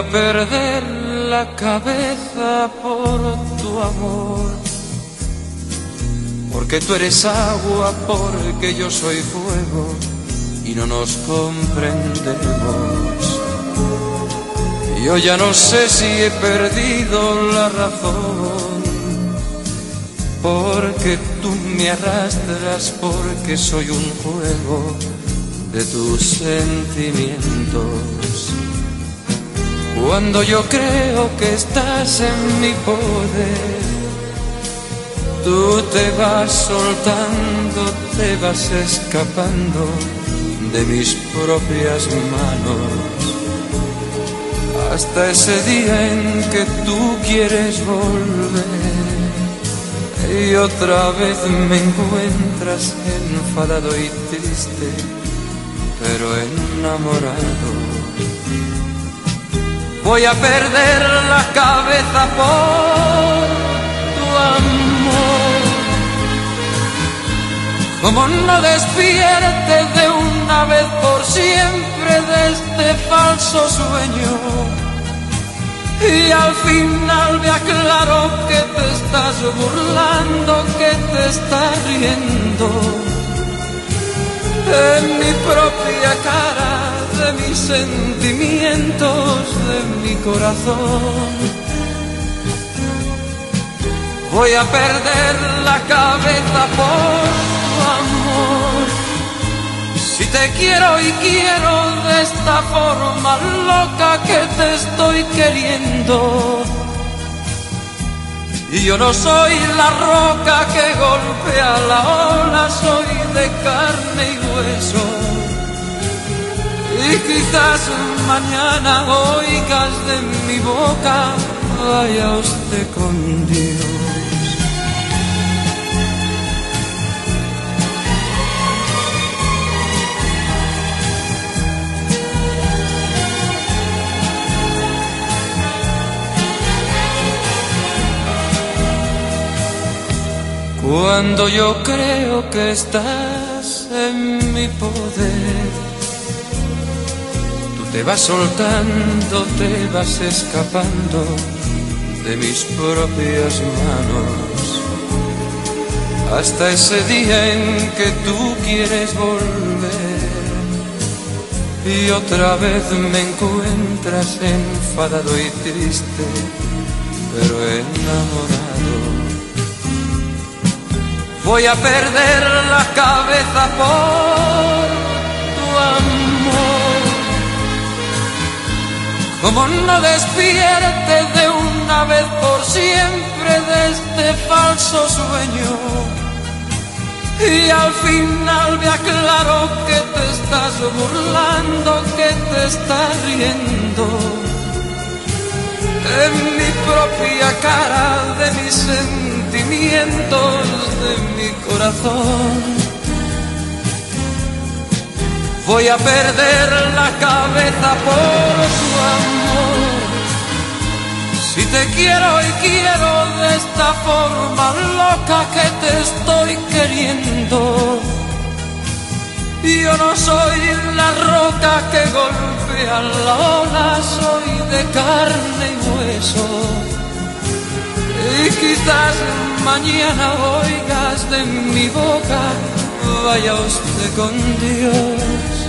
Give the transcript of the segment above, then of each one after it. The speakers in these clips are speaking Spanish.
A perder la cabeza por tu amor. Porque tú eres agua, porque yo soy fuego y no nos comprendemos. Yo ya no sé si he perdido la razón, porque tú me arrastras, porque soy un juego de tus sentimientos. Cuando yo creo que estás en mi poder, tú te vas soltando, te vas escapando de mis propias manos. Hasta ese día en que tú quieres volver y otra vez me encuentras enfadado y triste, pero enamorado voy a perder la cabeza por tu amor. Como no despierte de una vez por siempre de este falso sueño. Y al final me aclaro que te estás burlando, que te estás riendo en mi propia cara de mis sentimientos, de mi corazón. Voy a perder la cabeza por tu amor. Si te quiero y quiero de esta forma loca que te estoy queriendo. Y yo no soy la roca que golpea la ola, soy de carne y hueso y quizás mañana oigas de mi boca, vaya usted con Dios. Cuando yo creo que estás en mi poder te vas soltando, te vas escapando de mis propias manos. Hasta ese día en que tú quieres volver y otra vez me encuentras enfadado y triste, pero enamorado. Voy a perder la cabeza por tu amor como no despierte de una vez por siempre de este falso sueño. Y al final me aclaro que te estás burlando, que te estás riendo. En mi propia cara, de mis sentimientos, de mi corazón voy a perder la cabeza por tu amor. Si te quiero y quiero de esta forma loca que te estoy queriendo. Yo no soy la roca que golpea la ola, soy de carne y hueso. Y quizás mañana oigas de mi boca, vaya usted con Dios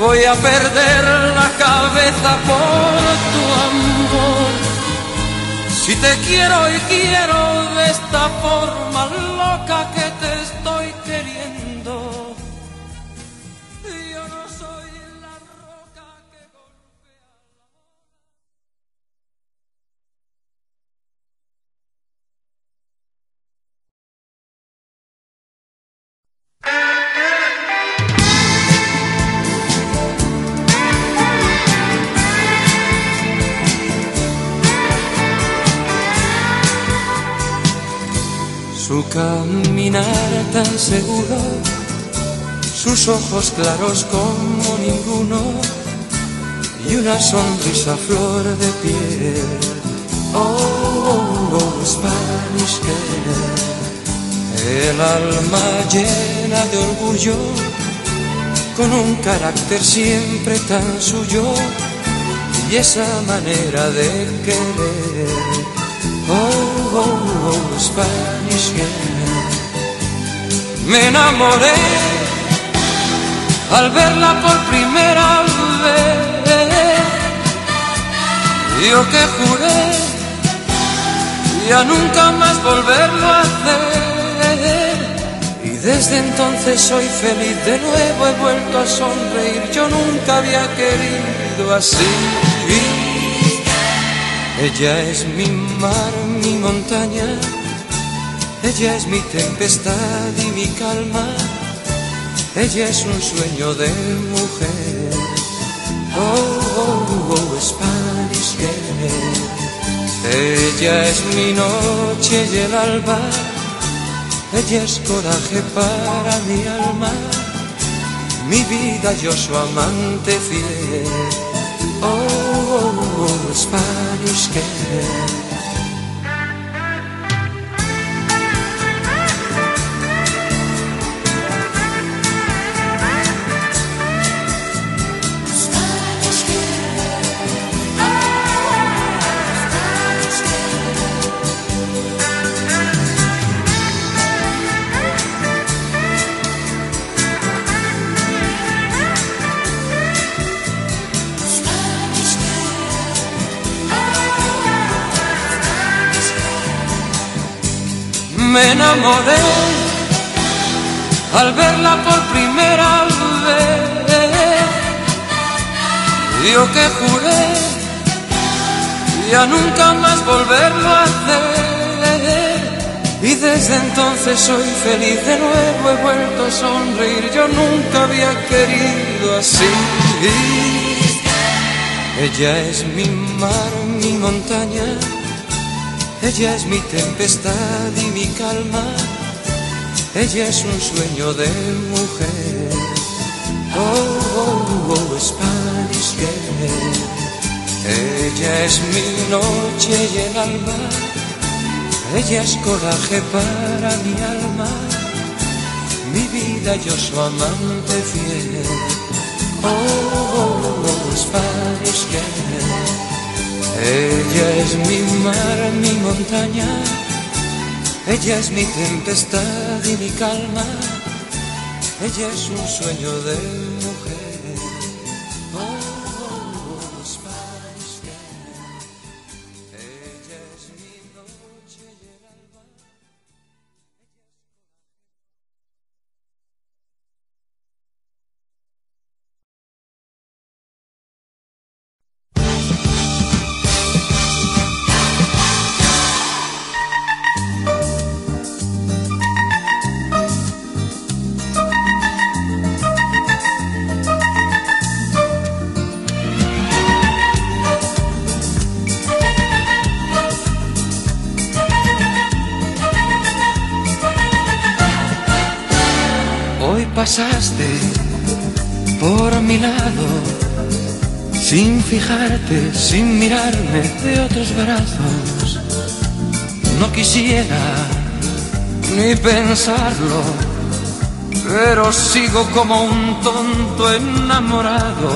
voy a perder la cabeza por tu amor. Si te quiero y quiero de esta forma loca que te estoy queriendo. Caminar tan seguro, sus ojos claros como ninguno y una sonrisa flor de piel. Oh, oh, oh Spanish girl, el alma llena de orgullo, con un carácter siempre tan suyo y esa manera de querer. Oh, oh, oh, Spanish. Me enamoré al verla por primera vez. Yo que juré ya nunca más volverlo a hacer. Y desde entonces soy feliz de nuevo, he vuelto a sonreír. Yo nunca había querido así. Ella es mi mar, mi montaña. Ella es mi tempestad y mi calma. Ella es un sueño de mujer. Oh, oh, oh, Spanish girl. Ella es mi noche y el alba. Ella es coraje para mi alma. Mi vida, yo su amante fiel. Oh, oh, oh Spanish girl. Me enamoré al verla por primera vez. Yo que juré ya nunca más volverlo a hacer. Y desde entonces soy feliz de nuevo, he vuelto a sonreír. Yo nunca había querido así. Ella es mi mar, mi montaña ella es mi tempestad y mi calma. Ella es un sueño de mujer. Oh, oh, oh, Spanish girl. Ella es mi noche y el alma. Ella es coraje para mi alma. Mi vida, yo su amante fiel. Oh, oh, oh Spanish girl. Ella es mi mar, mi montaña, ella es mi tempestad y mi calma, ella es un sueño de por mi lado, sin fijarte, sin mirarme de otros brazos. No quisiera ni pensarlo, pero sigo como un tonto enamorado.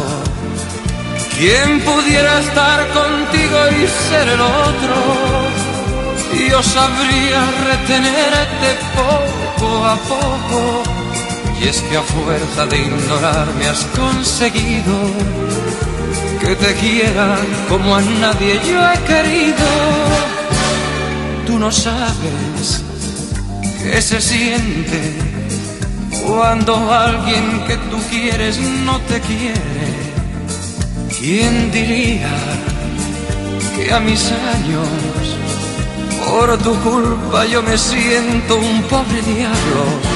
¿Quién pudiera estar contigo y ser el otro? Yo sabría retenerte poco a poco. Y es que a fuerza de ignorarme has conseguido que te quiera como a nadie yo he querido. Tú no sabes qué se siente cuando alguien que tú quieres no te quiere. ¿Quién diría que a mis años, por tu culpa, yo me siento un pobre diablo?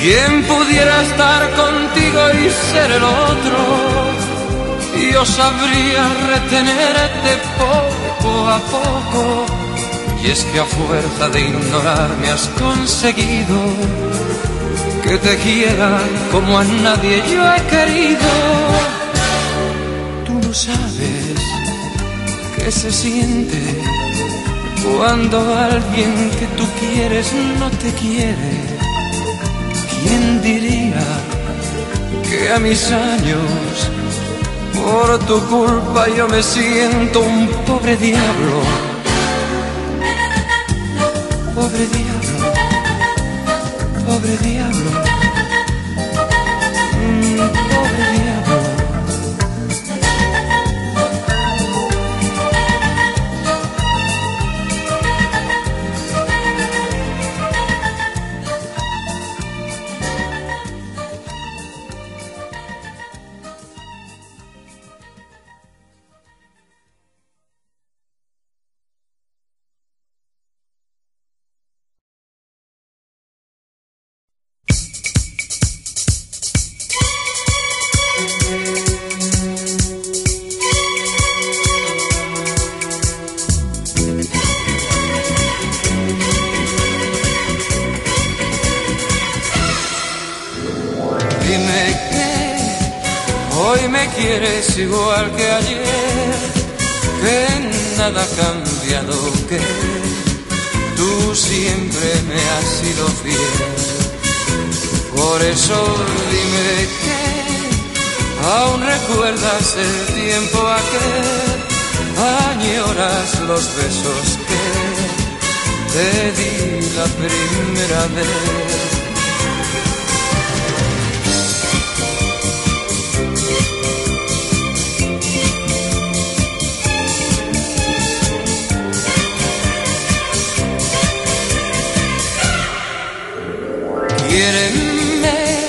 ¿Quién pudiera estar contigo y ser el otro? Yo sabría retenerte poco a poco. Y es que a fuerza de ignorarme has conseguido que te quiera como a nadie yo he querido. Tú no sabes qué se siente cuando alguien que tú quieres no te quiere. Que a mis años. Por tu culpa yo me siento un pobre diablo? Pobre diablo, pobre diablo, nada ha cambiado, que tú siempre me has sido fiel. Por eso dime que aún recuerdas el tiempo aquel, añoras los besos que te di la primera vez. Quiéreme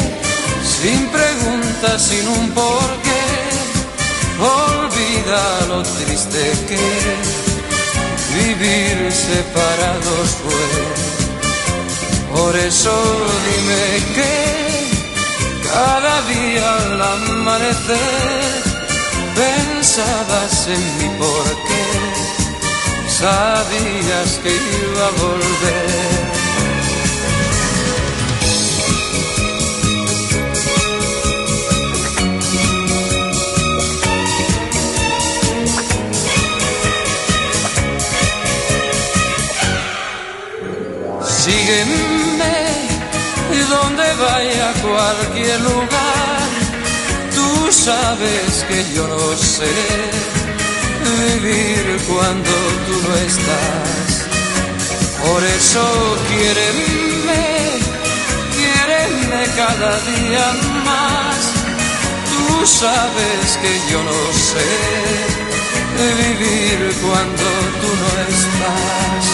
sin preguntas, sin un porqué. Olvida lo triste que vivir separados fue. Por eso dime que cada día al amanecer pensabas en mí porque sabías que iba a volver. Cualquier lugar. Tú sabes que yo no sé vivir cuando tú no estás. Por eso quiéreme, quiéreme cada día más. Tú sabes que yo no sé vivir cuando tú no estás.